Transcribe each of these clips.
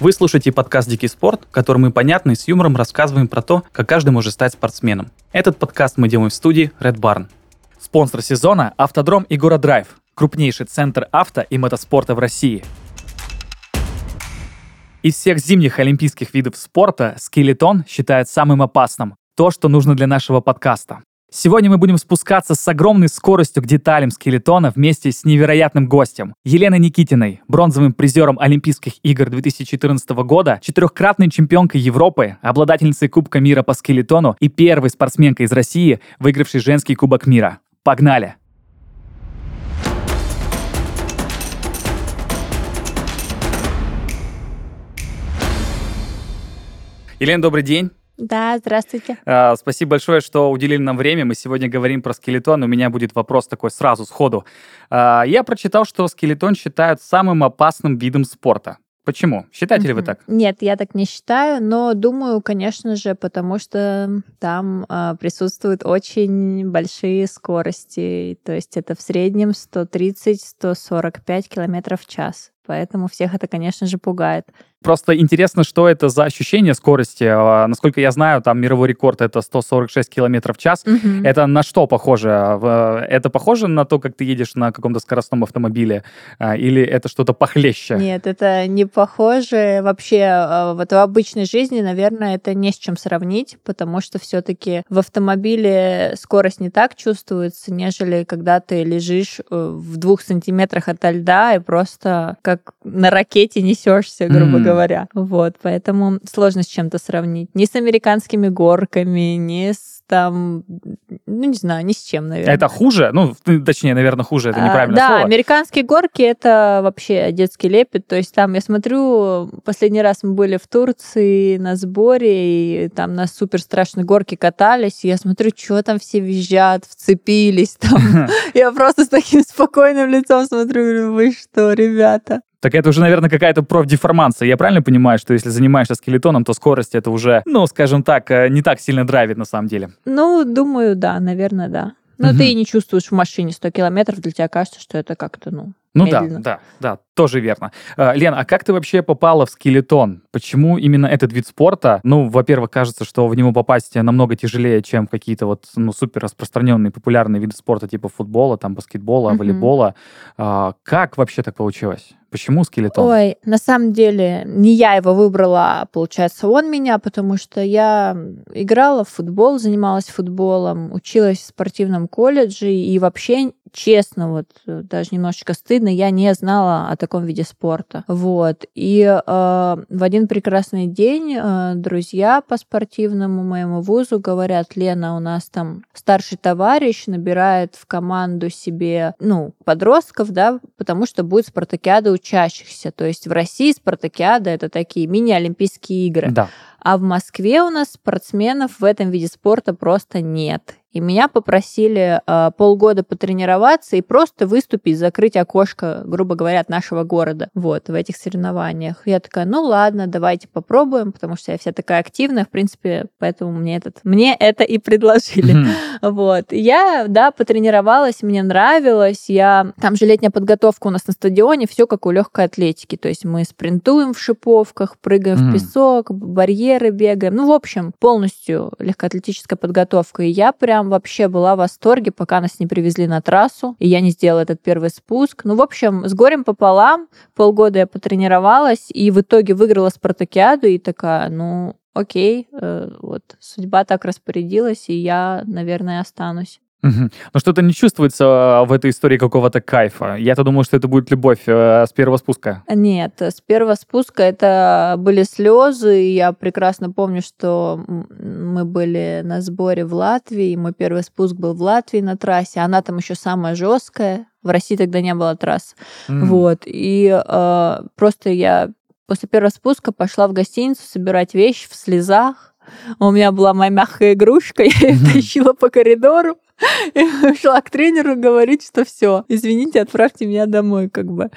Вы слушаете подкаст «Дикий спорт», в котором мы понятно и с юмором рассказываем про то, как каждый может стать спортсменом. Этот подкаст мы делаем в студии Red Barn. Спонсор сезона – Автодром и Драйв, крупнейший центр авто и мотоспорта в России. Из всех зимних олимпийских видов спорта скелетон считают самым опасным. То, что нужно для нашего подкаста. Сегодня мы будем спускаться с огромной скоростью к деталям скелетона вместе с невероятным гостем. Еленой Никитиной, бронзовым призером Олимпийских игр 2014 года, четырехкратной чемпионкой Европы, обладательницей Кубка мира по скелетону и первой спортсменкой из России, выигравшей женский Кубок мира. Погнали! Елена, добрый день. Да, здравствуйте. А, спасибо большое, что уделили нам время. Мы сегодня говорим про скелетон. У меня будет вопрос такой сразу, сходу. А, я прочитал, что скелетон считают самым опасным видом спорта. Почему? Считаете ли вы так? Нет, я так не считаю, но думаю, конечно же, потому что там э, присутствуют очень большие скорости. То есть это в среднем 130-145 километров в час. Поэтому всех это, конечно же, пугает. Просто интересно, что это за ощущение скорости. А, насколько я знаю, там мировой рекорд это 146 километров в час. Угу. Это на что похоже? Это похоже на то, как ты едешь на каком-то скоростном автомобиле? А, или это что-то похлеще? Нет, это не похоже. Вообще, а, вот в обычной жизни, наверное, это не с чем сравнить, потому что все-таки в автомобиле скорость не так чувствуется, нежели когда ты лежишь э, в двух сантиметрах от льда и просто как на ракете несешься, грубо mm. говоря. Вот, поэтому сложно с чем-то сравнить. Ни с американскими горками, ни с там, ну, не знаю, ни с чем, наверное. Это хуже? Ну, точнее, наверное, хуже, это неправильное а, да, слово. Да, американские горки — это вообще детский лепет. То есть там, я смотрю, последний раз мы были в Турции на сборе, и там на супер страшной горке катались, и я смотрю, что там все визжат, вцепились там. Я просто с таким спокойным лицом смотрю, говорю, вы что, ребята? Так это уже, наверное, какая-то профдеформация. Я правильно понимаю, что если занимаешься скелетоном, то скорость это уже, ну, скажем так, э, не так сильно драйвит на самом деле? Ну, думаю, да, наверное, да. Но угу. ты и не чувствуешь в машине 100 километров, для тебя кажется, что это как-то, ну, ну медленно. да, да, да, тоже верно. А, Лен, а как ты вообще попала в скелетон? Почему именно этот вид спорта? Ну, во-первых, кажется, что в него попасть намного тяжелее, чем в какие-то вот ну, супер распространенные популярные виды спорта типа футбола, там баскетбола, угу. волейбола. А, как вообще так получилось? Почему скелетон? Ой, на самом деле не я его выбрала, а получается он меня, потому что я играла в футбол, занималась футболом, училась в спортивном колледже и вообще честно, вот э, даже немножечко стыдно, я не знала о таком виде спорта. Вот. И э, в один прекрасный день э, друзья по спортивному моему вузу говорят, Лена, у нас там старший товарищ набирает в команду себе, ну, подростков, да, потому что будет спартакиада учащихся. То есть в России спартакиада это такие мини-олимпийские игры. Да. А в Москве у нас спортсменов в этом виде спорта просто нет. И меня попросили э, полгода потренироваться и просто выступить, закрыть окошко, грубо говоря, от нашего города. Вот, в этих соревнованиях. Я такая, ну ладно, давайте попробуем, потому что я вся такая активная, в принципе, поэтому мне, этот, мне это и предложили. Mm-hmm. Вот. Я, да, потренировалась, мне нравилось. Я... Там же летняя подготовка у нас на стадионе, все как у легкой атлетики. То есть мы спринтуем в шиповках, прыгаем mm-hmm. в песок, барьеры бегаем. Ну, в общем, полностью легкоатлетическая подготовка. И я прям прям вообще была в восторге, пока нас не привезли на трассу, и я не сделала этот первый спуск. Ну, в общем, с горем пополам, полгода я потренировалась, и в итоге выиграла спартакиаду, и такая, ну, окей, э, вот судьба так распорядилась, и я, наверное, останусь. Угу. Но что-то не чувствуется а, в этой истории какого-то кайфа. Я-то думал, что это будет любовь э, с первого спуска. Нет, с первого спуска это были слезы. Я прекрасно помню, что мы были на сборе в Латвии. Мой первый спуск был в Латвии на трассе. Она там еще самая жесткая. В России тогда не было трасс. Mm. Вот. И э, просто я после первого спуска пошла в гостиницу собирать вещи в слезах. У меня была моя мягкая игрушка, я ее тащила по коридору. И шла к тренеру говорить, что все, извините, отправьте меня домой, как бы.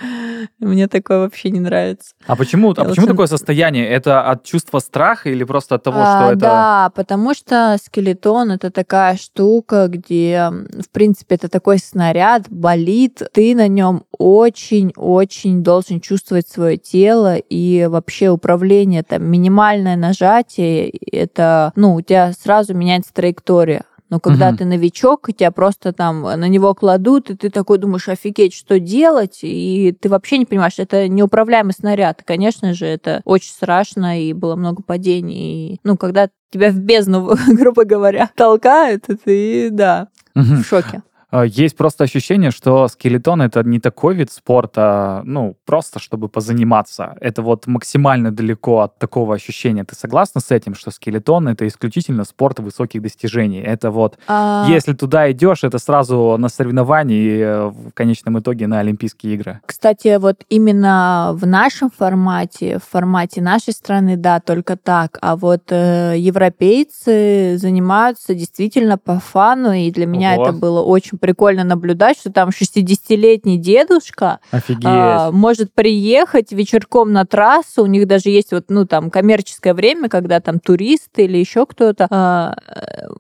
Мне такое вообще не нравится. А почему, а почему такое состояние? Это от чувства страха или просто от того, а, что это... Да, потому что скелетон — это такая штука, где, в принципе, это такой снаряд, болит, ты на нем очень-очень должен чувствовать свое тело и вообще управление, там, минимальное нажатие, это, ну, у тебя сразу меняется траектория. Но когда угу. ты новичок, и тебя просто там на него кладут, и ты такой думаешь, офигеть, что делать, и ты вообще не понимаешь, это неуправляемый снаряд. И, конечно же, это очень страшно, и было много падений. И, ну, когда тебя в бездну, грубо говоря, толкают, ты, да, угу. в шоке. А, есть просто ощущение, что скелетон это не такой вид спорта, ну, просто чтобы позаниматься. Это вот максимально далеко от такого ощущения. Ты согласна с этим, что скелетон это исключительно спорт высоких достижений? Это вот, а... если туда идешь, это сразу на соревнования и э, в конечном итоге на Олимпийские игры. Кстати, вот именно в нашем формате, в формате нашей страны, да, только так. А вот э, европейцы занимаются действительно по фану, и для меня Ого. это было очень прикольно наблюдать, что там 60-летний дедушка а, может приехать вечерком на трассу. У них даже есть вот, ну, там, коммерческое время, когда там туристы или еще кто-то, а,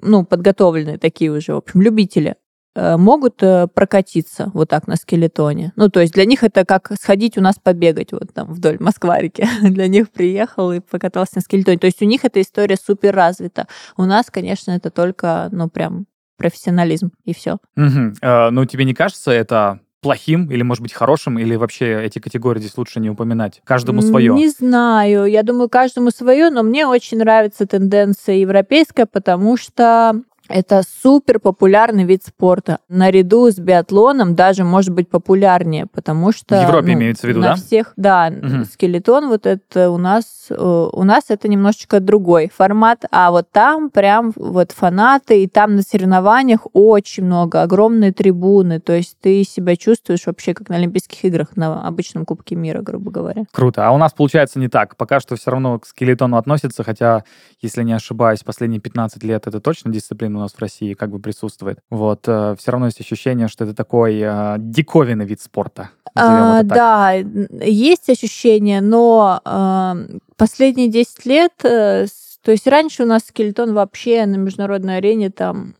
ну, подготовленные такие уже, в общем, любители э, могут э, прокатиться вот так на скелетоне. Ну, то есть для них это как сходить у нас побегать вот там вдоль Москварики. для них приехал и покатался на скелетоне. То есть у них эта история супер развита. У нас, конечно, это только, ну, прям профессионализм, и все. Угу. Э, ну, тебе не кажется это плохим или, может быть, хорошим, или вообще эти категории здесь лучше не упоминать? Каждому свое. Не знаю. Я думаю, каждому свое, но мне очень нравится тенденция европейская, потому что это супер популярный вид спорта. Наряду с биатлоном даже может быть популярнее, потому что... В Европе ну, имеется в виду, на да? всех, да. Угу. Скелетон вот это у нас... Э, у нас это немножечко другой формат, а вот там прям вот фанаты, и там на соревнованиях очень много, огромные трибуны, то есть ты себя чувствуешь вообще как на Олимпийских играх, на обычном Кубке мира, грубо говоря. Круто. А у нас получается не так. Пока что все равно к скелетону относится, хотя, если не ошибаюсь, последние 15 лет это точно дисциплина у нас в России как бы присутствует. Вот, э, все равно есть ощущение, что это такой э, диковинный вид спорта. А, да, есть ощущение, но э, последние 10 лет э, то есть раньше у нас скелетон вообще на международной арене там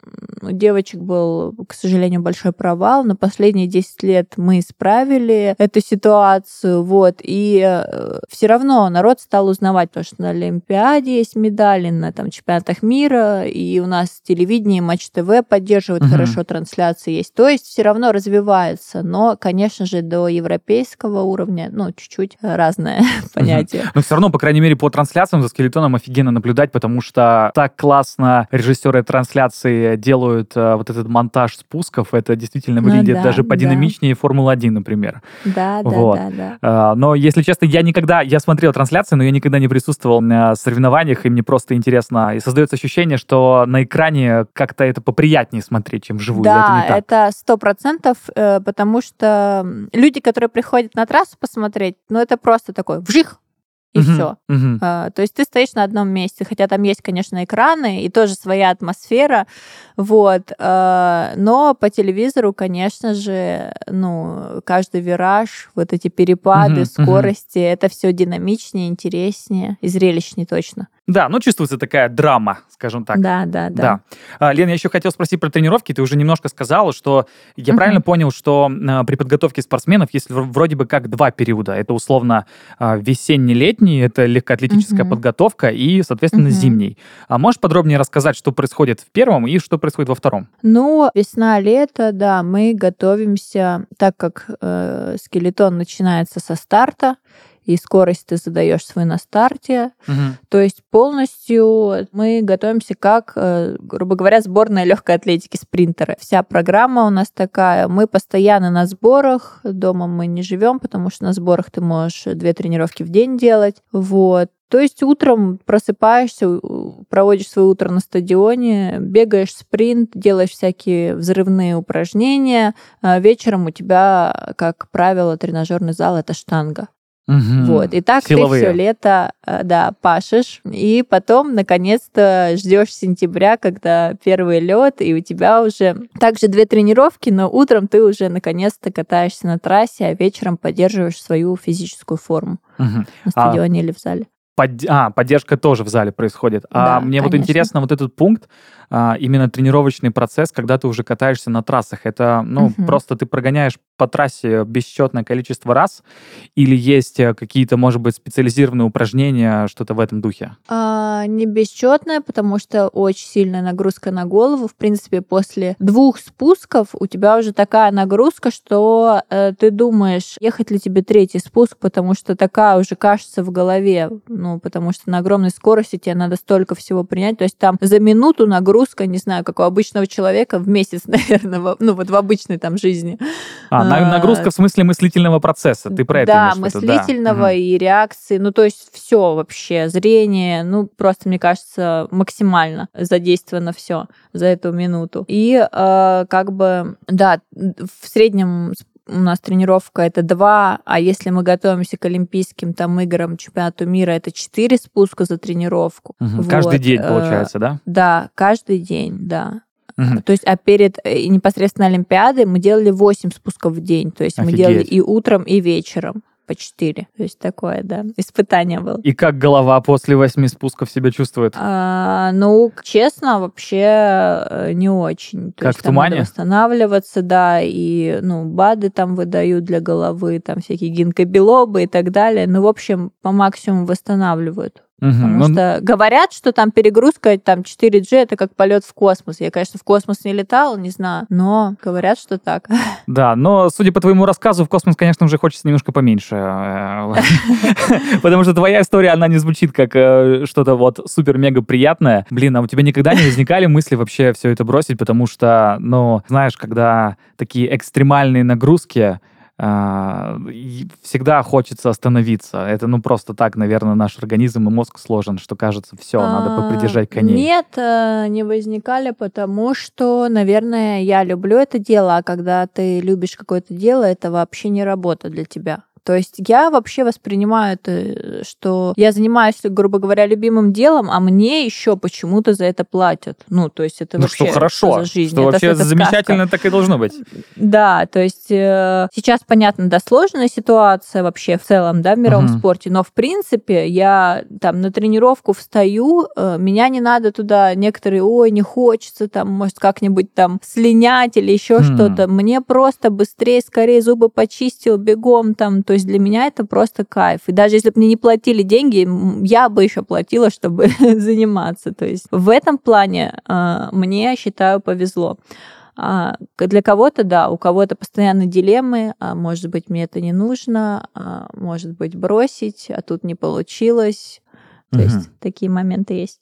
у девочек был, к сожалению, большой провал. На последние 10 лет мы исправили эту ситуацию, вот, и э, все равно народ стал узнавать, потому что на Олимпиаде есть медали, на там чемпионатах мира, и у нас телевидение, Матч ТВ поддерживает угу. хорошо, трансляции есть. То есть все равно развивается, но, конечно же, до европейского уровня, ну, чуть-чуть разное понятие. Но все равно, по крайней мере, по трансляциям за скелетоном офигенно наблюдать, потому что так классно режиссеры трансляции делают э, вот этот монтаж спусков. Это действительно ну выглядит да, даже подинамичнее да. Формулы-1, например. Да, да, вот. да, да. Э, но, если честно, я никогда... Я смотрел трансляции, но я никогда не присутствовал на соревнованиях, и мне просто интересно. И создается ощущение, что на экране как-то это поприятнее смотреть, чем вживую. Да, это сто процентов, э, потому что люди, которые приходят на трассу посмотреть, ну, это просто такой вжих, и uh-huh, все. Uh-huh. А, то есть ты стоишь на одном месте, хотя там есть, конечно, экраны и тоже своя атмосфера, вот. А, но по телевизору, конечно же, ну каждый вираж, вот эти перепады, uh-huh, скорости, uh-huh. это все динамичнее, интереснее и зрелищнее точно. Да, ну чувствуется такая драма, скажем так. Да, да, да. да. А, Лен, я еще хотел спросить про тренировки. Ты уже немножко сказала, что я uh-huh. правильно понял, что а, при подготовке спортсменов есть вроде бы как два периода. Это условно а, весенний-летний, это легкоатлетическая uh-huh. подготовка, и, соответственно, uh-huh. зимний. А можешь подробнее рассказать, что происходит в первом и что происходит во втором? Ну, весна-лето, да, мы готовимся, так как э, скелетон начинается со старта, и скорость ты задаешь свою на старте. Угу. То есть полностью мы готовимся как, э, грубо говоря, сборная легкой атлетики спринтеры. Вся программа у нас такая. Мы постоянно на сборах. Дома мы не живем, потому что на сборах ты можешь две тренировки в день делать. Вот. То есть утром просыпаешься, проводишь свое утро на стадионе, бегаешь спринт, делаешь всякие взрывные упражнения. А вечером у тебя, как правило, тренажерный зал это штанга. Мгм. Вот, и так Силовые. ты все лето, э, да, пашешь, и потом, наконец-то, ждешь сентября, когда первый лед, и у тебя уже также две тренировки, но утром ты уже наконец-то катаешься на трассе, а вечером поддерживаешь свою физическую форму Мгм. на А, стадионе или в зале. Под- А, поддержка тоже в зале происходит. А Да, мне вот конечно. интересно вот этот пункт, а, именно тренировочный процесс, когда ты уже катаешься на трассах. Это, ну, Мгм. просто ты прогоняешь по трассе бесчетное количество раз, или есть э, какие-то, может быть, специализированные упражнения, что-то в этом духе? А, не бесчетная, потому что очень сильная нагрузка на голову. В принципе, после двух спусков у тебя уже такая нагрузка, что э, ты думаешь, ехать ли тебе третий спуск, потому что такая уже кажется в голове. Ну, потому что на огромной скорости тебе надо столько всего принять. То есть там за минуту нагрузка, не знаю, как у обычного человека в месяц, наверное, во- ну вот в обычной там жизни. А, А, нагрузка в смысле мыслительного процесса. Ты про это да, имеешь в виду? мыслительного и реакции, ну то есть все вообще, зрение, ну просто мне кажется максимально задействовано все за эту минуту. И э, как бы, да, в среднем у нас тренировка это два, а если мы готовимся к Олимпийским там играм, чемпионату мира, это четыре спуска за тренировку. Каждый Вот, день, э, получается, да? Да, каждый день, да. Мгм. То есть, а перед э, непосредственно Олимпиадой мы делали 8 спусков в день. То есть мы Офигеть. делали и утром, и вечером по 4. То есть такое, да, испытание было. И как голова после восьми спусков себя чувствует? А, ну, честно, вообще э, не очень. То Как есть в тумане? надо восстанавливаться, да, и, ну, БАДы там выдают для головы, там всякие гинкобелобы и так далее. Ну, в общем, по максимуму восстанавливают. Мгм. Потому Ну, что говорят, что там перегрузка, там 4G это как полет в космос. Я, конечно, в космос не летала, не знаю, но говорят, что так. Да, но судя по твоему рассказу, в космос, конечно, уже хочется немножко поменьше. э, Потому что твоя история, она не звучит как э, что-то вот супер-мега приятное. Блин, а у тебя никогда не возникали мысли вообще все это бросить? Потому что, ну, знаешь, когда такие экстремальные нагрузки, всегда хочется остановиться. Это, ну, просто так, наверное, наш организм и мозг сложен, что кажется, все, надо А, попридержать коней. Нет, э, не возникали, потому что, наверное, я люблю это дело, а когда ты любишь какое-то дело, это вообще не работа для тебя. То есть я вообще воспринимаю это, что я занимаюсь, грубо говоря, любимым делом, а мне еще почему-то за это платят. Ну, то есть это Ну, вообще что хорошо, за жизнь. что Это- вообще это сказка. замечательно так и должно быть. Да, то есть э, сейчас, понятно, да, сложная ситуация вообще в целом, да, в мировом Мгм. спорте, но в принципе я там на тренировку встаю, э, меня не надо туда, некоторые, ой, не хочется там, может, как-нибудь там слинять или еще Хм. что-то. Мне просто быстрее, скорее зубы почистил, бегом там. То есть для меня это просто кайф. И даже если бы мне не платили деньги, я бы еще платила, чтобы заниматься. То есть в этом плане э, мне, я считаю, повезло. А, для кого-то, да, у кого-то постоянно дилеммы, а, может быть, мне это не нужно, а, может быть, бросить, а тут не получилось. То Мгм. есть такие моменты есть.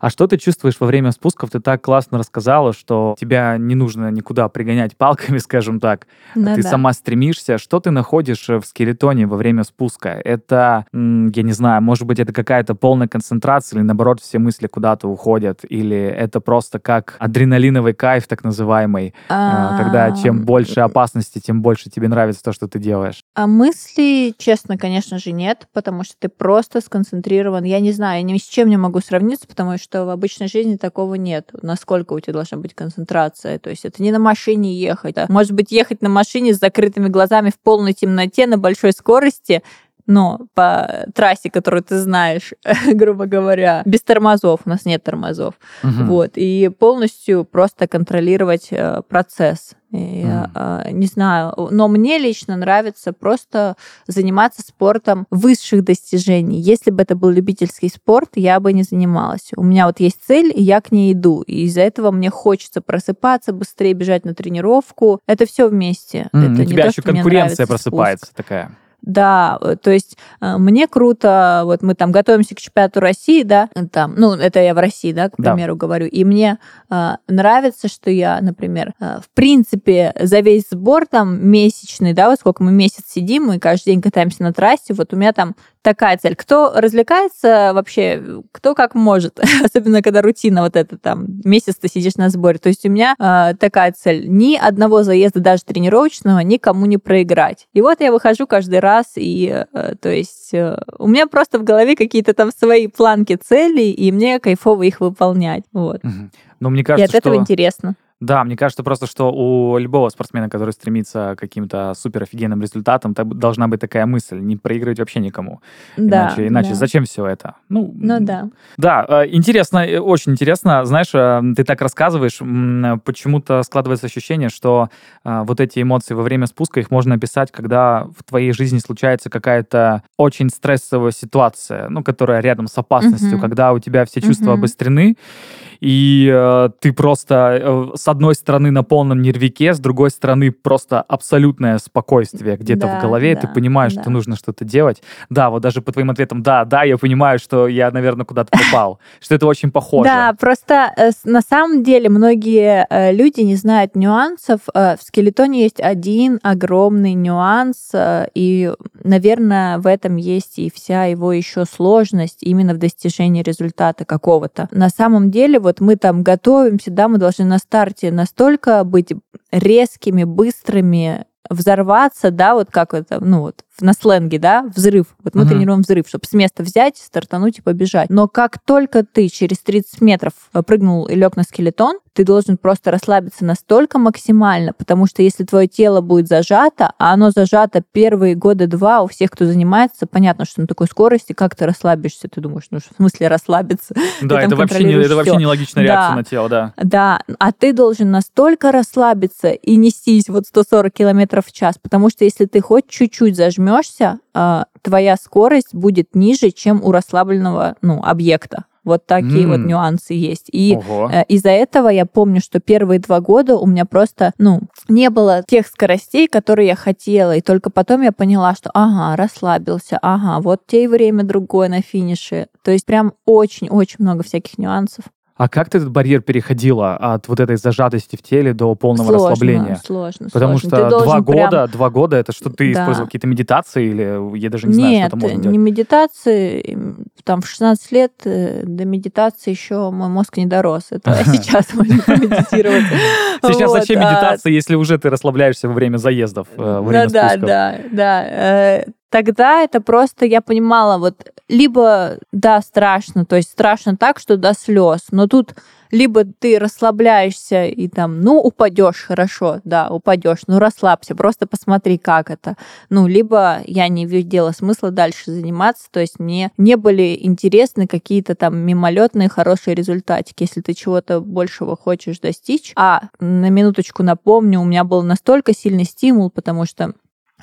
А что ты чувствуешь во время спусков? Ты так классно рассказала, что тебя не нужно никуда пригонять палками, скажем так. Ну ты да. сама стремишься. Что ты находишь э, в скелетоне во время спуска? Это, я не знаю, может быть, это какая-то полная концентрация, или наоборот, все мысли куда-то уходят, или это просто как адреналиновый кайф, так называемый, а, когда чем больше опасности, тем больше тебе нравится то, что ты делаешь. А мыслей, честно, конечно же, нет, потому что ты просто сконцентрирован. Я не знаю, я ни с чем не могу сравниться, потому что в обычной жизни такого нет. Насколько у тебя должна быть концентрация. То есть это не на машине ехать. а Может быть, ехать на машине с закрытыми глазами в полной темноте на большой скорости, но по трассе, которую ты знаешь, грубо говоря, без тормозов, у нас нет тормозов. Мгм. Вот, и полностью просто контролировать э, процесс. И, э, не знаю, но мне лично нравится просто заниматься спортом высших достижений. Если бы это был любительский спорт, я бы не занималась. У меня вот есть цель, и я к ней иду. И из-за этого мне хочется просыпаться, быстрее бежать на тренировку. Это все вместе. М, это У тебя то, еще конкуренция нравится спуск. просыпается такая. Да, э, то есть э, мне круто, вот мы там готовимся к чемпионату России, да, там, ну, это я в России, да, к Да. примеру, говорю, и мне э, нравится, что я, например, э, в принципе, за весь сбор там месячный, да, вот сколько мы месяц сидим, мы каждый день катаемся на трассе, вот у меня там такая цель. Кто развлекается вообще, кто как может, особенно когда рутина вот эта там, месяц ты сидишь на сборе. То есть у меня э, такая цель, ни одного заезда даже тренировочного никому не проиграть. И вот я выхожу каждый раз и, э, то есть, э, у меня просто в голове какие-то там свои планки целей, и мне кайфово их выполнять, вот. Но мне кажется, и от этого что... интересно. Да, мне кажется просто, что у любого спортсмена, который стремится к каким-то супер офигенным результатам, должна быть такая мысль, не проигрывать вообще никому. Да, иначе, иначе да. зачем все это? Ну, ну да. Да, э, интересно, э, очень интересно. Знаешь, э, ты так рассказываешь, почему-то складывается ощущение, что вот эти эмоции во время спуска, их можно описать, когда в твоей жизни случается какая-то очень стрессовая ситуация, ну, которая рядом с опасностью, Мгм. когда у тебя все чувства Мгм. обострены, и э, ты просто э, с одной стороны на полном нервике, с другой стороны просто абсолютное спокойствие где-то Да, в голове, и ты да, понимаешь, да. что нужно что-то делать. Да, вот даже по твоим ответам, да, да, я понимаю, что я, наверное, куда-то попал, что это очень похоже. Да, просто э, на самом деле многие э, люди не знают нюансов. Э, В скелетоне есть один огромный нюанс, и, наверное, в этом есть и вся его еще сложность именно в достижении результата какого-то. На самом деле, вот мы там готовимся, да, мы должны на старте настолько быть резкими, быстрыми, взорваться, да, вот как это, ну вот, на сленге, да, взрыв. Вот мы Мгм. тренируем взрыв, чтобы с места взять, стартануть и побежать. Но как только ты через 30 метров э, прыгнул и лег на скелетон, ты должен просто расслабиться настолько максимально, потому что если твое тело будет зажато, а оно зажато первые года два у всех, кто занимается, понятно, что на такой скорости, как ты расслабишься, ты думаешь, ну в смысле расслабиться? Да, это вообще, не, это вообще нелогичная реакция Да. на тело, да. Да, а ты должен настолько расслабиться и нестись вот 140 километров в час, потому что если ты хоть чуть-чуть зажмешься, а, твоя скорость будет ниже, чем у расслабленного ну, объекта. Вот такие вот М. нюансы есть. И Ого. Э, Из-за этого я помню, что первые два года у меня просто, ну, не было тех скоростей, которые я хотела. И только потом я поняла, что, ага, расслабился, ага, вот те и время другое на финише. То есть прям очень-очень много всяких нюансов. А как ты этот барьер переходила от вот этой зажатости в теле до полного сложно, расслабления? сложно, Потому сложно. Что два должен прям- года, два года это что ты Да. использовал какие-то медитации или я даже не знаю, Нет, что там можно не делать. медитации. М, Там в 16 лет э, до медитации еще мой мозг не дорос. Это сейчас можно помедитировать. Сейчас зачем а медитация, если уже ты расслабляешься во время заездов, э, во время да, да, да. Э, Тогда это просто я понимала, вот либо да, страшно, то есть страшно так, что до слез, но тут либо ты расслабляешься и там, ну, упадешь, хорошо, да, упадешь, ну, расслабься, просто посмотри, как это. Ну, либо я не видела смысла дальше заниматься, то есть мне не были интересны какие-то там мимолетные хорошие результатики. Если ты чего-то большего хочешь достичь, а на минуточку напомню, у меня был настолько сильный стимул, потому что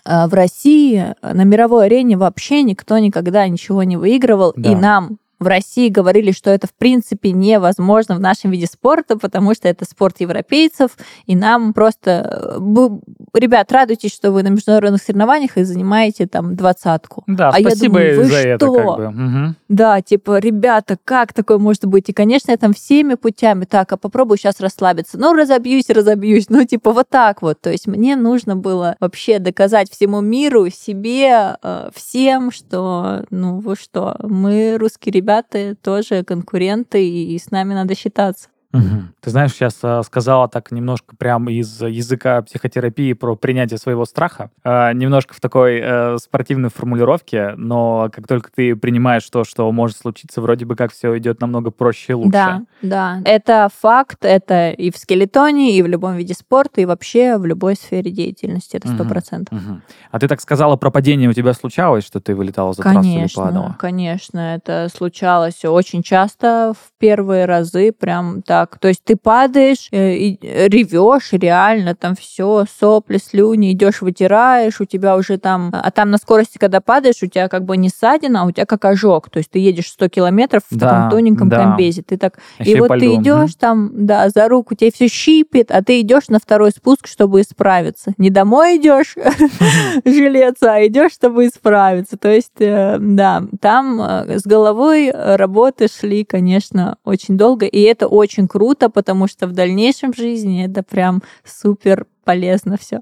в России на мировой арене вообще никто никогда ничего не выигрывал, Да. и нам в России говорили, что это в принципе невозможно в нашем виде спорта, потому что это спорт европейцев, и нам просто... э, Ребят, радуйтесь, что вы на международных соревнованиях и занимаете там двадцатку. Да, А я спасибо думаю, вы за это, что? как бы. Мгм. Да, типа, ребята, как такое может быть? И, конечно, я там всеми путями, так, а попробую сейчас расслабиться. Ну, разобьюсь, разобьюсь. Ну, типа, вот так вот. То есть мне нужно было вообще доказать всему миру, себе, э, всем, что, ну, вы что, мы, русские ребята, тоже конкуренты, и с нами надо считаться. Мгм. Ты знаешь, сейчас а, сказала так немножко прям из языка психотерапии про принятие своего страха, а, немножко в такой э, спортивной формулировке, но как только ты принимаешь то, что может случиться, вроде бы как все идет намного проще и лучше. Да, да. Это факт, это и в скелетоне, и в любом виде спорта, и вообще в любой сфере деятельности. Это сто процентов. Мгм. А ты так сказала про падение у тебя случалось, что ты вылетала за трассу или падала? Конечно, конечно, это случалось очень часто в первые разы, прям так. То есть ты падаешь, э, и ревешь, реально, там все, сопли, слюни, идешь, вытираешь, у тебя уже там, а там на скорости, когда падаешь, у тебя как бы не ссадина, а у тебя как ожог. То есть ты едешь 100 километров в Да, таком тоненьком да. комбезе. Ты так Ещё и вот ты идешь там, да, за руку, тебе все щипит, а ты идешь на второй спуск, чтобы исправиться. Не домой идешь жилеться, а идешь, чтобы исправиться. То есть, э, да, там э, с головой э, работы шли, конечно, очень долго, и это очень круто, потому что в дальнейшем жизни это прям супер полезно все.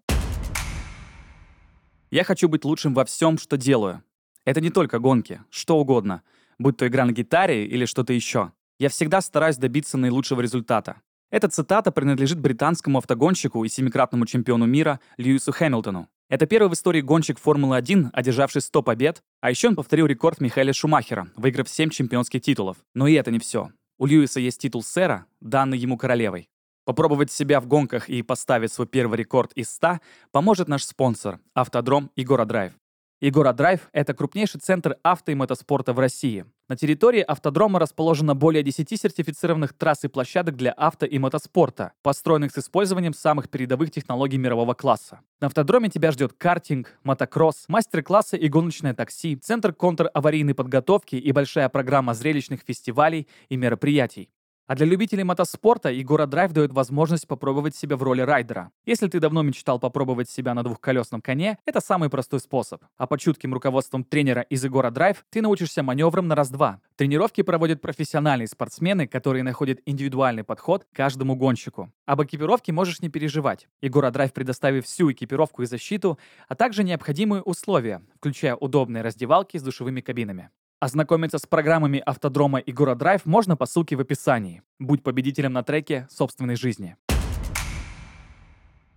Я хочу быть лучшим во всем, что делаю. Это не только гонки, что угодно, будь то игра на гитаре или что-то еще. Я всегда стараюсь добиться наилучшего результата. Эта цитата принадлежит британскому автогонщику и семикратному чемпиону мира Льюису Хэмилтону. Это первый в истории гонщик Формулы-1, одержавший 100 побед, а еще он повторил рекорд Михаэля Шумахера, выиграв 7 чемпионских титулов. Но и это не все. У Льюиса есть титул сэра, данный ему королевой. Попробовать себя в гонках и поставить свой первый рекорд из 100 поможет наш спонсор – Автодром и Драйв. Игора Драйв — это крупнейший центр авто и мотоспорта в России. На территории автодрома расположено более 10 сертифицированных трасс и площадок для авто и мотоспорта, построенных с использованием самых передовых технологий мирового класса. На автодроме тебя ждет картинг, мотокросс, мастер-классы и гоночное такси, центр контр-аварийной подготовки и большая программа зрелищных фестивалей и мероприятий. А для любителей мотоспорта Егора Драйв дает возможность попробовать себя в роли райдера. Если ты давно мечтал попробовать себя на двухколесном коне, это самый простой способ. А под чутким руководством тренера из Егора Драйв ты научишься маневрам на раз-два. Тренировки проводят профессиональные спортсмены, которые находят индивидуальный подход к каждому гонщику. Об экипировке можешь не переживать. Егора Драйв предоставит всю экипировку и защиту, а также необходимые условия, включая удобные раздевалки с душевыми кабинами. Ознакомиться с программами автодрома и Драйв можно по ссылке в описании. Будь победителем на треке собственной жизни.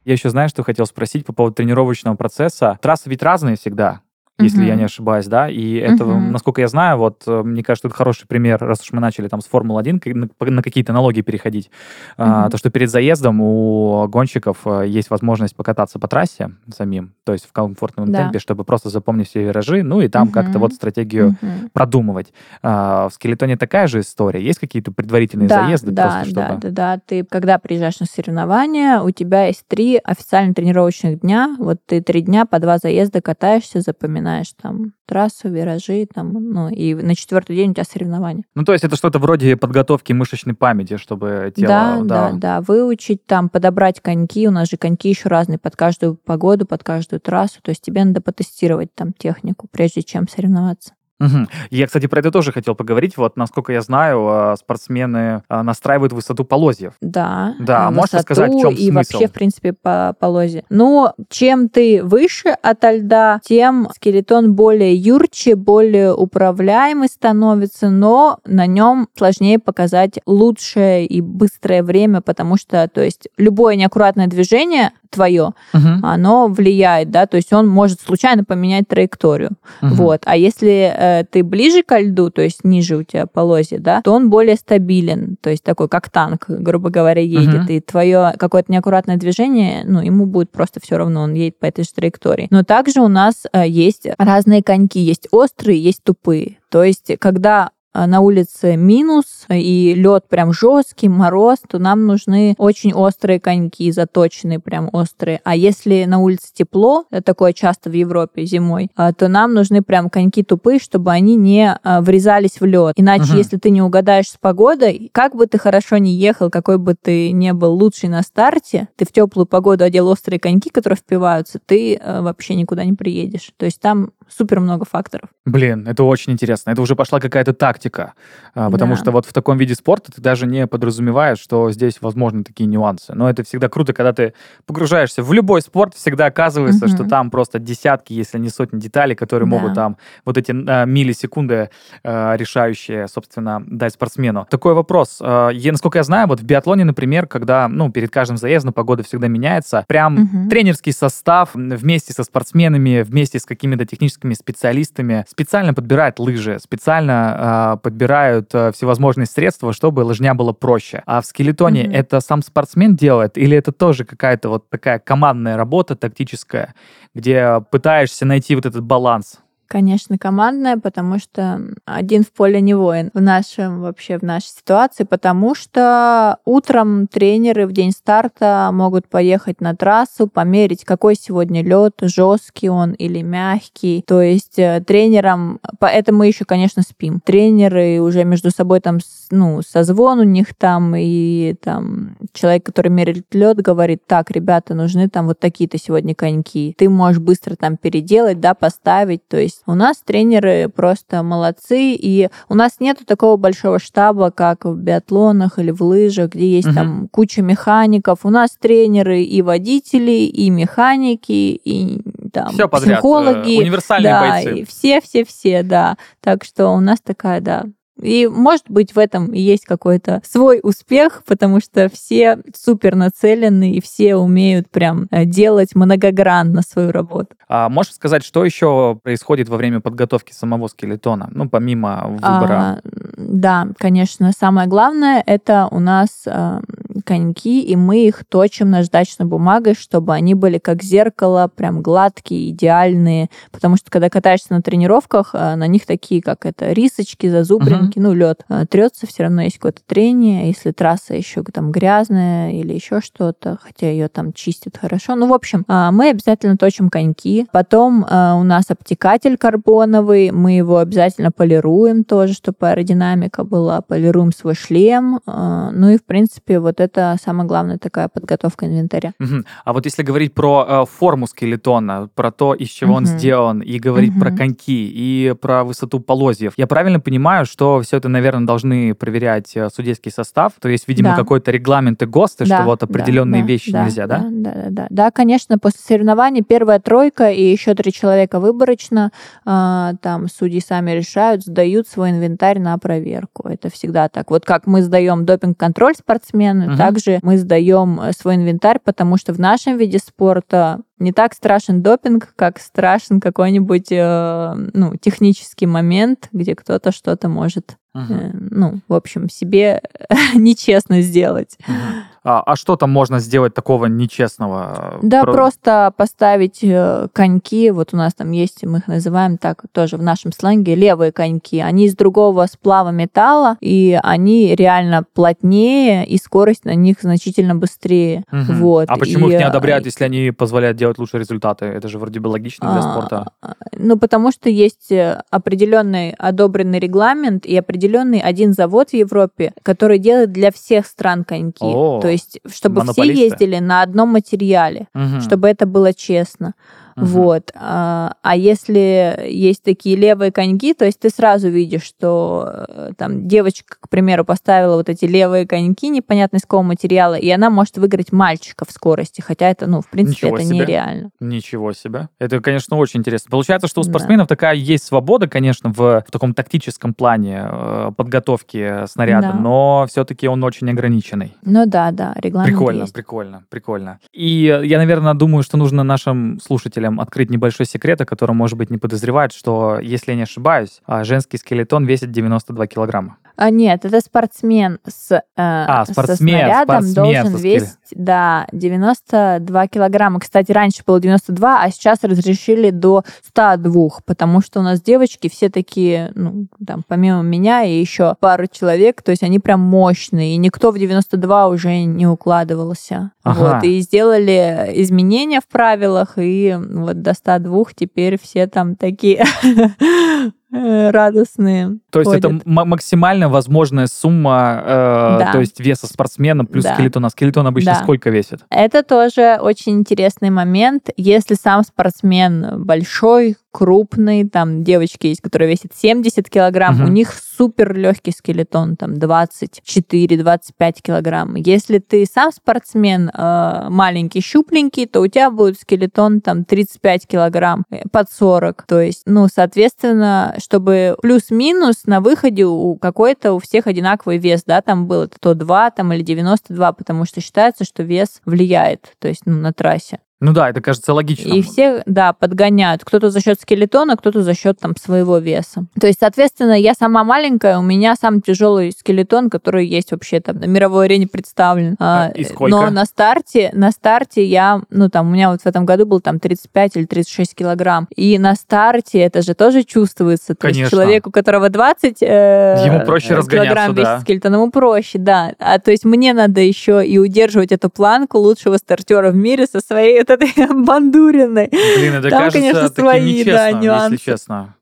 Я еще знаю, что хотел спросить по поводу тренировочного процесса. Трассы ведь разные всегда если uh-huh. я не ошибаюсь, да, и это, uh-huh. насколько я знаю, вот, э, мне кажется, это хороший пример, раз уж мы начали там с Формулы-1 на, на какие-то налоги переходить, uh-huh. а, то, что перед заездом у гонщиков э, есть возможность покататься по трассе самим, то есть в комфортном да. темпе, чтобы просто запомнить все виражи, ну и там uh-huh. как-то вот стратегию uh-huh. продумывать. А, в скелетоне такая же история, есть какие-то предварительные да, заезды? Да, просто, чтобы... да, да, да, ты, когда приезжаешь на соревнования, у тебя есть три официально тренировочных дня, вот ты три дня по два заезда катаешься, запоминаешь знаешь, там, трассу, виражи, там, ну, и на четвертый день у тебя соревнования. Ну, то есть это что-то вроде подготовки мышечной памяти, чтобы тело... Да, да, да, да, выучить, там, подобрать коньки, у нас же коньки еще разные под каждую погоду, под каждую трассу, то есть тебе надо потестировать там технику, прежде чем соревноваться. Угу. Я, кстати, про это тоже хотел поговорить. Вот, насколько я знаю, а, спортсмены а, настраивают высоту полозьев. Да. Да, можешь рассказать, в чем и смысл? вообще, в принципе, по полозе. Но чем ты выше от льда, тем скелетон более юрче, более управляемый становится, но на нем сложнее показать лучшее и быстрое время, потому что, то есть, любое неаккуратное движение твое, угу. оно влияет, да, то есть он может случайно поменять траекторию. Угу. Вот. А если э, ты ближе к льду, то есть ниже у тебя полозья, да, то он более стабилен, то есть такой как танк, грубо говоря, едет, угу. и твое какое-то неаккуратное движение, ну, ему будет просто все равно, он едет по этой же траектории. Но также у нас э, есть разные коньки, есть острые, есть тупые. То есть, когда на улице минус и лед прям жесткий, мороз, то нам нужны очень острые коньки, заточенные прям острые. А если на улице тепло, такое часто в Европе зимой, а, то нам нужны прям коньки тупые, чтобы они не а, врезались в лед. Иначе, угу. если ты не угадаешь с погодой, как бы ты хорошо не ехал, какой бы ты не был лучший на старте, ты в теплую погоду одел острые коньки, которые впиваются, ты вообще никуда не приедешь. То есть там супер много факторов. Блин, это очень интересно. Это уже пошла какая-то тактика. А, потому да. что вот в таком виде спорта ты даже не подразумеваешь, что здесь возможны такие нюансы. Но это всегда круто, когда ты погружаешься в любой спорт, всегда оказывается, угу. что там просто десятки, если не сотни деталей, которые да. могут там вот эти а, миллисекунды а, решающие, собственно, дать спортсмену. Такой вопрос. Я, насколько я знаю, вот в биатлоне, например, когда, ну, перед каждым заездом погода всегда меняется, прям угу. тренерский состав вместе со спортсменами, вместе с какими-то техническими техническими специалистами специально подбирают лыжи, специально э, подбирают э, всевозможные средства, чтобы лыжня было проще. А в скелетоне mm-hmm. это сам спортсмен делает или это тоже какая-то вот такая командная работа тактическая, где пытаешься найти вот этот баланс? Конечно, командная, потому что один в поле не воин в нашем вообще в нашей ситуации, потому что утром тренеры в день старта могут поехать на трассу, померить, какой сегодня лед, жесткий он или мягкий. То есть э, тренерам, поэтому мы еще, конечно, спим. Тренеры уже между собой там, ну, созвон у них там, и там человек, который меряет лед, говорит, так, ребята, нужны там вот такие-то сегодня коньки. Ты можешь быстро там переделать, да, поставить. То есть есть у нас тренеры просто молодцы, и у нас нету такого большого штаба, как в биатлонах или в лыжах, где есть угу. там куча механиков. У нас тренеры и водители, и механики, и там все подряд. психологи. Универсальные да, бойцы. Все, все, все, да. Так что у нас такая, да, И, может быть, в этом и есть какой-то свой успех, потому что все супер нацелены и все умеют прям э, делать многогранно свою работу. А можешь сказать, что еще происходит во время подготовки самого скелетона, ну, помимо выбора? А, да, конечно. Самое главное, это у нас э, коньки, и мы их точим наждачной бумагой, чтобы они были как зеркало, прям гладкие, идеальные. Потому что, когда катаешься на тренировках, э, на них такие, как это, рисочки, зазубринки, угу. ну, лед э, трется, все равно есть какое-то трение. Если трасса еще там грязная или еще что-то, хотя ее там чистят хорошо. Ну, в общем, э, мы обязательно точим коньки. Потом у нас обтекатель карбоновый, мы его обязательно полируем тоже, чтобы аэродинамика была. Полируем свой шлем. Ну и, в принципе, вот это самая главная такая подготовка инвентаря. Угу. А вот если говорить про э, форму скелетона, про то, из чего угу. он сделан, и говорить угу. про коньки, и про высоту полозьев, я правильно понимаю, что все это, наверное, должны проверять э, судейский состав? То есть, видимо, да. какой-то регламент и ГОСТы, да, что вот определенные да, вещи да, нельзя, да? Да, да, да, да. Конечно, после соревнований первая тройка и еще три человека выборочно, э, там судьи сами решают, сдают свой инвентарь на проверку. Это всегда так. Вот как мы сдаем допинг-контроль спортсмены, угу. Также мы сдаем э, свой инвентарь, потому что в нашем виде спорта не так страшен допинг, как страшен какой-нибудь э, ну, технический момент, где кто-то что-то может, угу. э, ну, в общем, себе нечестно сделать. Угу. А, а что там можно сделать такого нечестного? Да, Про... просто поставить э, коньки. Вот у нас там есть, мы их называем так тоже в нашем сленге, левые коньки. Они из другого сплава металла, и они реально плотнее, и скорость на них значительно быстрее. Угу. Вот. А почему и... их не одобряют, если они позволяют делать лучшие результаты? Это же вроде бы логично для а, спорта. Ну, потому что есть э, определенный одобренный регламент и определенный один завод в Европе, который делает для всех стран коньки. О. То есть, чтобы все ездили на одном материале, угу. чтобы это было честно. Угу. Вот. А, а если есть такие левые коньки, то есть ты сразу видишь, что э, там девочка, к примеру, поставила вот эти левые коньки непонятно из какого материала, и она может выиграть мальчика в скорости, хотя это, ну, в принципе, Ничего это себе. нереально. Ничего себе. Это, конечно, очень интересно. Получается, что у спортсменов да. такая есть свобода, конечно, в, в таком тактическом плане э, подготовки снаряда, да. но все-таки он очень ограниченный. Ну да, да, регламент Прикольно, есть. прикольно, прикольно. И я, наверное, думаю, что нужно нашим слушателям слушателям открыть небольшой секрет, о котором, может быть, не подозревают, что, если я не ошибаюсь, а, женский скелетон весит 92 килограмма. А, нет, это спортсмен с, э, а, спортсмен, со снарядом спортсмен должен весить, да, 92 килограмма. Кстати, раньше было 92, а сейчас разрешили до 102, потому что у нас девочки все такие, ну, там, помимо меня и еще пару человек, то есть они прям мощные, и никто в 92 уже не укладывался. Ага. Вот, и сделали изменения в правилах, и вот до 102 теперь все там такие радостные. То есть ходят. это максимально возможная сумма, э, да. то есть веса спортсмена плюс да. скелетона. Скелетон обычно да. сколько весит? Это тоже очень интересный момент. Если сам спортсмен большой, крупный, там девочки есть, которые весят 70 килограмм, угу. у них супер легкий скелетон, там 24-25 килограмм. Если ты сам спортсмен э, маленький, щупленький, то у тебя будет скелетон там 35 килограмм, э, под 40. То есть, ну, соответственно, чтобы плюс-минус на выходе у какой-то у всех одинаковый вес, да, там был это то 2 там, или 92, потому что считается, что вес влияет, то есть ну, на трассе. Ну да, это кажется логично. И все, да, подгоняют. Кто-то за счет скелетона, кто-то за счет там своего веса. То есть, соответственно, я сама маленькая, у меня самый тяжелый скелетон, который есть вообще там на мировой арене представлен. А, и сколько? Но на старте, на старте я, ну там, у меня вот в этом году был там 35 или 36 килограмм. И на старте это же тоже чувствуется. То Конечно. есть человеку, у которого 20 э, ему проще э, килограмм весит да. скелетон, ему проще, да. А то есть мне надо еще и удерживать эту планку лучшего стартера в мире со своей вот этой бандуриной. Блин, это Там, кажется конечно, свои, нечестно, да, нюансы. если честно.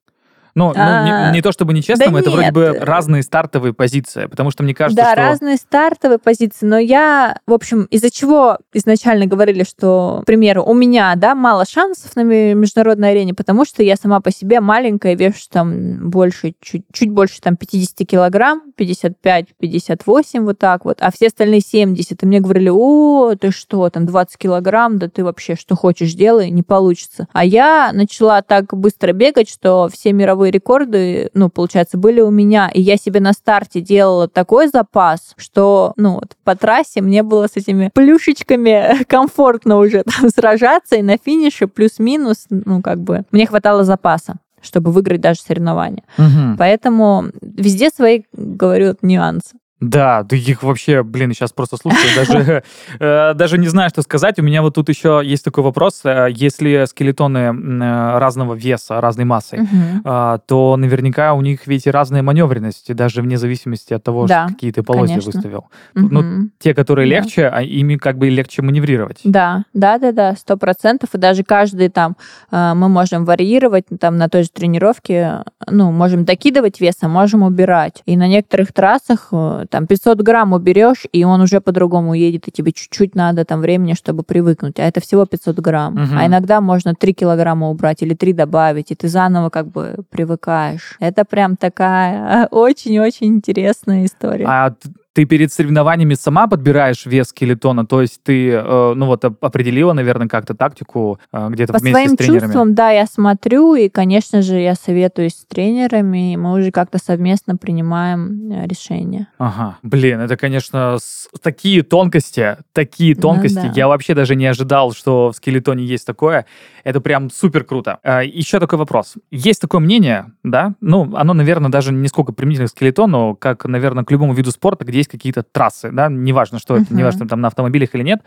Ну, а, ну не, не то чтобы нечестно, да это нет. вроде бы разные стартовые позиции, потому что мне кажется, да, что... разные стартовые позиции, но я, в общем, из-за чего изначально говорили, что, к примеру, у меня, да, мало шансов на международной арене, потому что я сама по себе маленькая, вешу там больше, чуть, чуть больше там 50 килограмм, 55, 58, вот так вот, а все остальные 70. И мне говорили, о, ты что, там 20 килограмм, да ты вообще что хочешь делай, не получится. А я начала так быстро бегать, что все мировые рекорды, ну, получается, были у меня, и я себе на старте делала такой запас, что, ну, вот по трассе мне было с этими плюшечками комфортно уже там сражаться, и на финише плюс-минус, ну, как бы, мне хватало запаса чтобы выиграть даже соревнования. Мгм. Поэтому везде свои, говорю, нюансы. Да, да их вообще, блин, сейчас просто слушаю, даже, э, даже не знаю, что сказать. У меня вот тут еще есть такой вопрос. Э, Если скелетоны э, разного веса, разной массы, а, то наверняка у них ведь и разная маневренность, даже вне зависимости от того, Да, какие ты полозья конечно. выставил. Ну, Мгм. Те, которые Да. легче, а ими как бы легче маневрировать. Да, да, да, да, сто процентов. И даже каждый там э, мы можем варьировать там на той же тренировке, ну, можем докидывать вес, а можем убирать. И на некоторых трассах там 500 грамм уберешь, и он уже по-другому едет, и тебе чуть-чуть надо там времени, чтобы привыкнуть. А это всего 500 грамм. Мгм. А иногда можно 3 килограмма убрать или 3 добавить, и ты заново как бы привыкаешь. Это прям такая очень-очень интересная история. А ты перед соревнованиями сама подбираешь вес скелетона, то есть ты, э, ну вот, оп- определила, наверное, как-то тактику э, где-то По вместе своим с тренерами? чувствам, да, я смотрю, и, конечно же, я советуюсь с тренерами, и мы уже как-то совместно принимаем э, решения. Ага. Блин, это, конечно, с- такие тонкости, такие Ну тонкости. да. Я вообще даже не ожидал, что в скелетоне есть такое. Это прям супер круто. еще такой вопрос. Есть такое мнение, да? Ну, оно, наверное, даже не сколько применительно к скелетону, как, наверное, к любому виду спорта, где есть какие-то трассы, да? Неважно, что это, неважно, там на автомобилях или нет.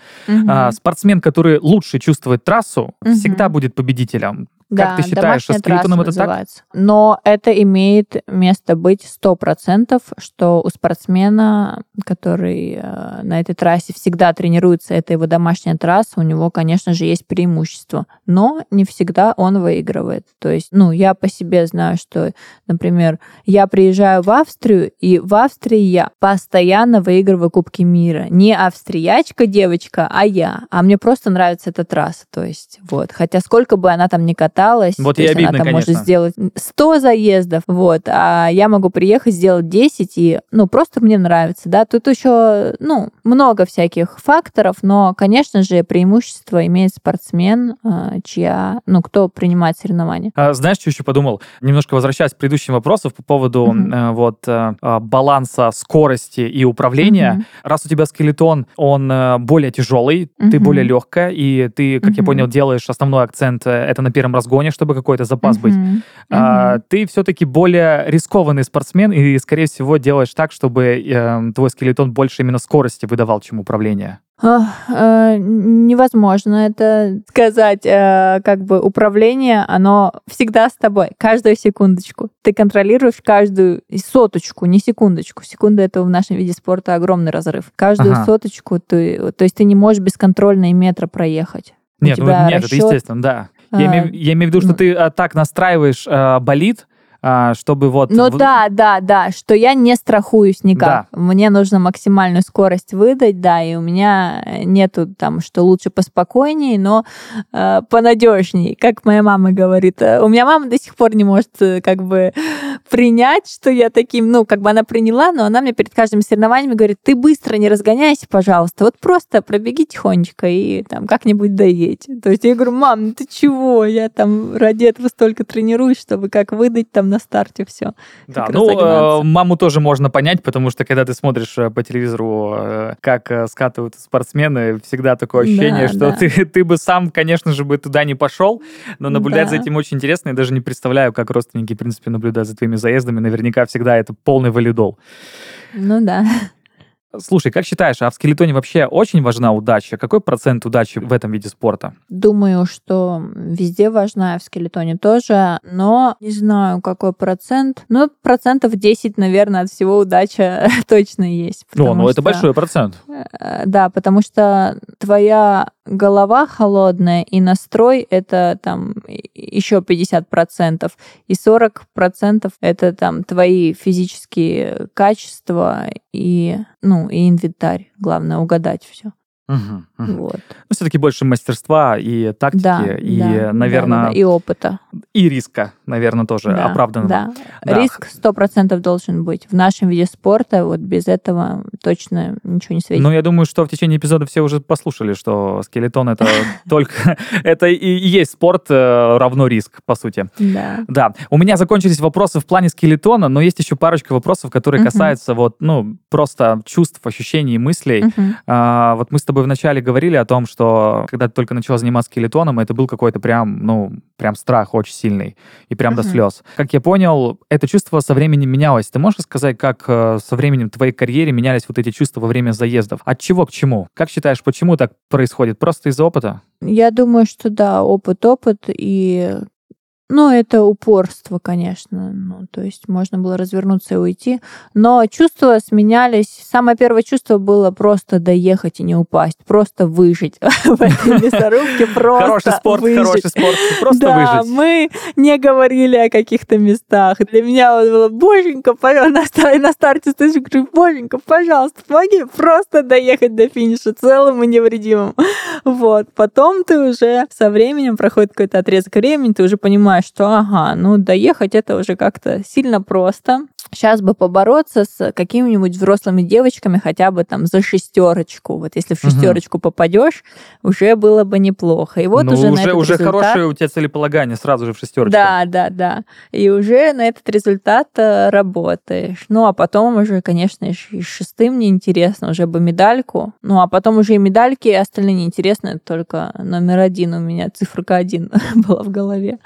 А, спортсмен, который лучше чувствует трассу, всегда будет победителем. Да, Как ты считаешь, домашняя скелетоном трасса это так? называется. Но это имеет место быть сто процентов, что у спортсмена, который э, на этой трассе всегда тренируется, это его домашняя трасса, у него, конечно же, есть преимущество. Но не всегда он выигрывает. То есть, ну, я по себе знаю, что, например, я приезжаю в Австрию, и в Австрии я постоянно выигрываю Кубки мира. Не австриячка девочка, а я. А мне просто нравится эта трасса. То есть, вот. Хотя сколько бы она там ни каталась, Вот то и есть она обидно, там может конечно. сделать 100 заездов, вот, а я могу приехать, сделать 10, и, ну, просто мне нравится, да. Тут еще, ну, много всяких факторов, но, конечно же, преимущество имеет спортсмен, э, чья, ну, кто принимает соревнования. А, Знаешь, что еще подумал? Немножко возвращаясь к предыдущим вопросам по поводу Мгм. э, вот э, а, баланса скорости и управления. Мгм. Раз у тебя скелетон, он э, более тяжелый, ты Мгм. более легкая, и ты, как я Мгм. понял, делаешь основной акцент э, это на первом разгоне, чтобы какой-то запас быть. Мгм. А, ты все-таки более рискованный спортсмен и, скорее всего, делаешь так, чтобы э, твой скелетон больше именно скорости выдавал, чем управление. Ах, э, невозможно это сказать. Э, Как бы управление, оно всегда с тобой, каждую секундочку. Ты контролируешь каждую соточку, не секундочку. Секунда это в нашем виде спорта огромный разрыв. Каждую Ага. соточку ты, то есть ты не можешь бесконтрольно и метра проехать. Нет, ну, нет, это расчет, естественно, да. Я, а, имею, я имею в виду, что ты а, так настраиваешь а, болид, а, чтобы вот... Ну в- да, да, да, что я не страхуюсь никак. Мне нужно максимальную скорость выдать, да, и у меня нету там, что лучше поспокойнее, но э, понадежнее, как моя мама говорит. Э, У меня мама до сих пор не может э, как бы принять, что я таким, ну, как бы она приняла, но она мне перед каждым соревнованием говорит, ты быстро не разгоняйся, пожалуйста, вот просто пробеги тихонечко и там как-нибудь доедь. То есть я говорю, мам, ну ты чего? Я там ради этого столько тренируюсь, чтобы как выдать там на старте все. Да, ну, э, маму тоже можно понять, потому что когда ты смотришь э, по телевизору, э, как э, скатывают спортсмены, всегда такое ощущение, Да, что да. ты, ты бы сам, конечно же, бы туда не пошел, но наблюдать за Да. этим очень интересно, и даже не представляю, как родственники, в принципе, наблюдают за твоими заездами. Наверняка всегда это полный валидол. Ну да. Слушай, как считаешь, а в скелетоне вообще очень важна удача? Какой процент удачи в этом виде спорта? Думаю, что везде важна, и в скелетоне тоже, но не знаю, какой процент. Ну, процентов 10, наверное, от всего удача точно есть. Ну, потому ну это что- большой процент. Э, Да, потому что твоя голова холодная и настрой это там еще 50%, и 40% это там твои физические качества и, ну, и инвентарь. Главное угадать все. Мгм, мгм. Вот. Ну, все-таки больше мастерства и тактики, Да, и, да, наверное, да, да, и опыта. И риска, наверное, тоже Да, оправданного. Да. Да. Риск сто процентов должен быть. В нашем виде спорта вот без этого точно ничего не светит. Ну, я думаю, что в течение эпизода все уже послушали, что скелетон это только... Это и есть спорт э, равно риск, по сути. Да. Да, у меня закончились вопросы в плане скелетона, но есть еще парочка вопросов, которые касаются вот, ну, просто чувств, ощущений и мыслей. А, вот мы с тобой вначале говорили о том, что когда ты только начала заниматься скелетоном, это был какой-то прям, ну, прям страх очень сильный и прям до Мгм. слез. Как я понял, это чувство со временем менялось. Ты можешь сказать, как э, со временем в твоей карьере менялись вот эти чувства во время заездов? От чего к чему? Как считаешь, почему так происходит? Просто из-за опыта? Я думаю, что да, опыт, опыт и ну, это упорство, конечно. Ну, то есть можно было развернуться и уйти. Но чувства сменялись. Самое первое чувство было просто доехать и не упасть. Просто выжить в этой мясорубке. Просто Хороший спорт, хороший спорт. Просто да, выжить. мы не говорили о каких-то местах. Для меня было, боженька, пожалуйста, на, ста- на старте стоишь, говорю, боженька, пожалуйста, помоги просто доехать до финиша целым и невредимым. Вот. Потом ты уже со временем проходит какой-то отрезок времени, ты уже понимаешь, что, ага, ну, доехать это уже как-то сильно просто. Сейчас бы побороться с какими-нибудь взрослыми девочками хотя бы там за шестерочку. Вот если в шестерочку попадешь, уже было бы неплохо. И вот ну, уже, на уже, этот уже результат- хорошее у тебя целеполагание сразу же в шестерочку. да, да, да. И уже на этот результат э, работаешь. Ну, а потом уже, конечно, и шестым неинтересно, уже бы медальку. Ну, а потом уже и медальки, и остальные неинтересны, только номер один у меня, циферка один была в голове.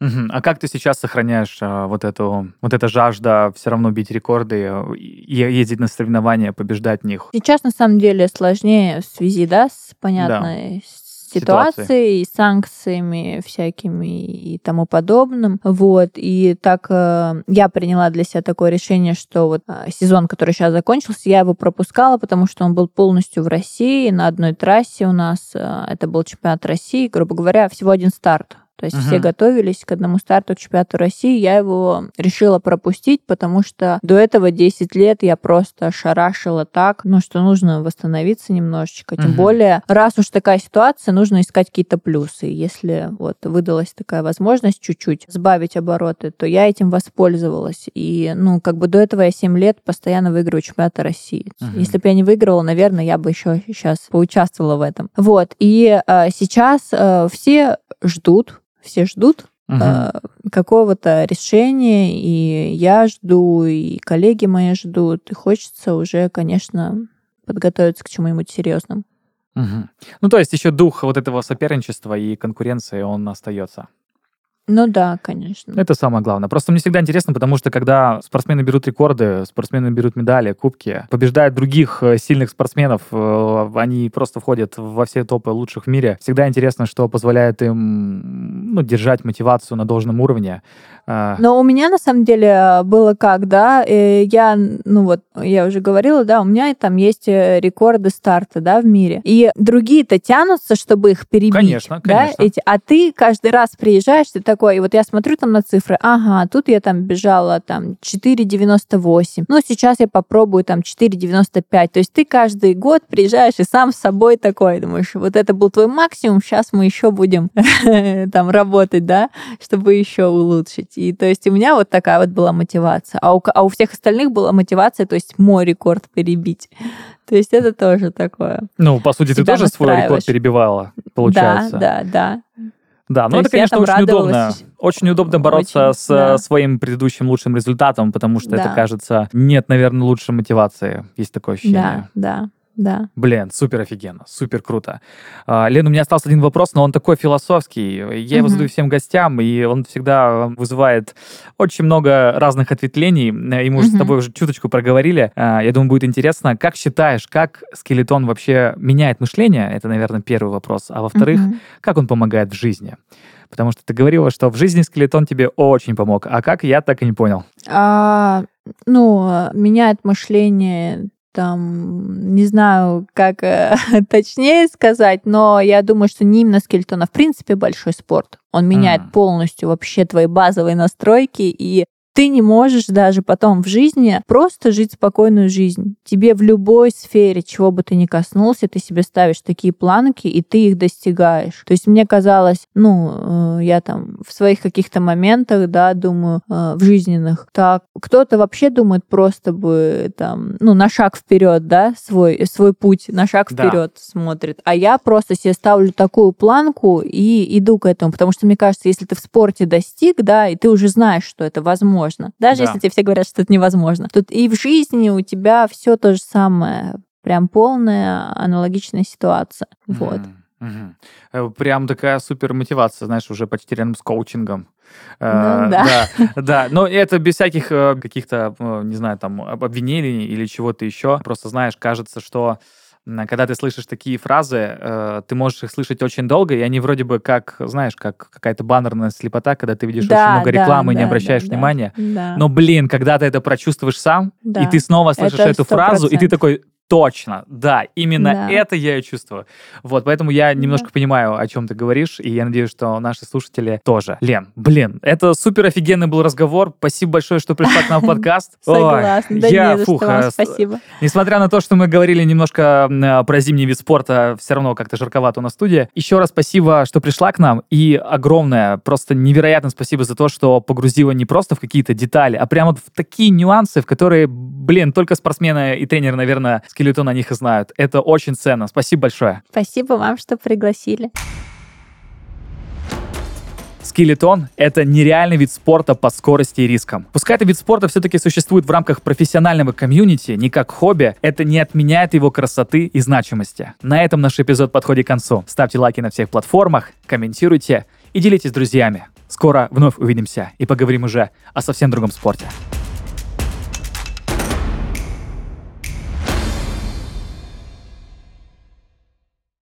Мгм. А как ты сейчас сохраняешь а, вот эту вот эта жажда все равно бить рекорды, э, и ездить на соревнования, побеждать в них? Сейчас, на самом деле, сложнее в связи, да, с понятной Ситуацией. ситуацией, и санкциями всякими и тому подобным. Вот. И так э, я приняла для себя такое решение, что вот э, сезон, который сейчас закончился, я его пропускала, потому что он был полностью в России, на одной трассе у нас. э, Это был чемпионат России, грубо говоря, всего один старт. То есть все Мгм. готовились к одному старту к чемпионату России. Я его решила пропустить, потому что до этого 10 лет я просто шарашила так, ну, что нужно восстановиться немножечко. Тем Мгм. более, раз уж такая ситуация, нужно искать какие-то плюсы. Если вот выдалась такая возможность чуть-чуть сбавить обороты, то я этим воспользовалась. И, ну, как бы до этого я 7 лет постоянно выигрываю чемпионаты России. Мгм. Если бы я не выиграла, наверное, я бы еще сейчас поучаствовала в этом. Вот. И э, сейчас э, все ждут, все ждут э, какого-то решения, и я жду, и коллеги мои ждут, и хочется уже, конечно, подготовиться к чему-нибудь серьезному. Мгм. Ну, то есть еще дух вот этого соперничества и конкуренции, он остается. Ну да, конечно. Это самое главное. Просто мне всегда интересно, потому что когда спортсмены берут рекорды, спортсмены берут медали, кубки, побеждают других э, сильных спортсменов, э, они просто входят во все топы лучших в мире. Всегда интересно, что позволяет им ну, держать мотивацию на должном уровне. Э, Но у меня на самом деле было как, да, я, ну вот, я уже говорила, да, у меня там есть э, рекорды старта, да, в мире. И другие-то тянутся, чтобы их перебить. Конечно, да, конечно. эти, а ты каждый раз приезжаешь, ты такой, и вот я смотрю там на цифры, ага, тут я там бежала там 4,98, ну сейчас я попробую там 4,95. То есть ты каждый год приезжаешь и сам с собой такой, думаешь, вот это был твой максимум, сейчас мы еще будем там работать, да, чтобы еще улучшить. И то есть у меня вот такая вот была мотивация. А у, а у всех остальных была мотивация, то есть мой рекорд перебить. То есть это тоже такое. ну, по сути, ты тоже свой рекорд перебивала, получается. Да, да, да. Да, ну это, есть я конечно, очень удобно. Очень удобно бороться Очень, с да. э, своим предыдущим лучшим результатом, потому что это, Да. кажется, нет, наверное, лучшей мотивации. Есть такое ощущение. Да, да, да. Блин, супер офигенно, супер круто. А, Лен, у меня остался один вопрос, но он такой философский. Я его Мгм. задаю всем гостям, и он всегда вызывает очень много разных ответвлений. Э, И мы уже с тобой уже чуточку проговорили. А, Я думаю, будет интересно. Как считаешь, как скелетон вообще меняет мышление? Это, наверное, первый вопрос. А во-вторых, Мгм. как он помогает в жизни? Потому что ты говорила, что в жизни скелетон тебе очень помог. А как, я так и не понял. А, ну, меняет мышление там, не знаю, как э, точнее сказать, но я думаю, что не именно скелетон, а в принципе большой спорт. Он меняет М. полностью вообще твои базовые настройки, и ты не можешь даже потом в жизни просто жить спокойную жизнь. Тебе в любой сфере, чего бы ты ни коснулся, ты себе ставишь такие планки, и ты их достигаешь. То есть мне казалось, ну, э, я там в своих каких-то моментах, да, думаю, э, в жизненных, так, кто-то вообще думает просто бы там, ну, на шаг вперед, да, свой, свой путь, на шаг Да. вперед смотрит. А я просто себе ставлю такую планку и иду к этому, потому что мне кажется, если ты в спорте достиг, да, и ты уже знаешь, что это возможно, даже Да. если тебе все говорят, что это невозможно, тут и в жизни у тебя все то же самое, прям полная аналогичная ситуация. Вот. Мгм, мгм. Э, Прям такая супер мотивация, знаешь, уже почти рядом с коучингом. Э, Ну да. да, да. Но это без всяких э, каких-то, не знаю, там, об- обвинений или чего-то еще. Просто, знаешь, кажется, что когда ты слышишь такие фразы, э, ты можешь их слышать очень долго, и они вроде бы как, знаешь, как какая-то баннерная слепота, когда ты видишь очень Да, много да, рекламы и не да, обращаешь да, да. внимания. Да. Но, блин, когда ты это прочувствуешь сам, Да. и ты снова слышишь Это эту фразу, и ты 100%. такой, точно, да, именно Да. это я и чувствую. Вот, поэтому я немножко понимаю, о чем ты говоришь, и я надеюсь, что наши слушатели тоже. Лен, блин, это супер офигенный был разговор. Спасибо большое, что пришла к нам в подкаст. Согласна. Да я, не фух, э, с- спасибо. Несмотря на то, что мы говорили немножко м, про зимний вид спорта, все равно как-то жарковато у нас студия. Еще раз спасибо, что пришла к нам. И огромное, просто невероятно спасибо за то, что погрузила не просто в какие-то детали, а прямо в такие нюансы, в которые, блин, только спортсмены и тренеры, наверное, скелетон о них и знают. Это очень ценно. Спасибо большое. Спасибо вам, что пригласили. Скелетон — это нереальный вид спорта по скорости и рискам. Пускай этот вид спорта все-таки существует в рамках профессионального комьюнити, не как хобби, это не отменяет его красоты и значимости. На этом наш эпизод подходит к концу. Ставьте лайки на всех платформах, комментируйте и делитесь с друзьями. Скоро вновь увидимся и поговорим уже о совсем другом спорте.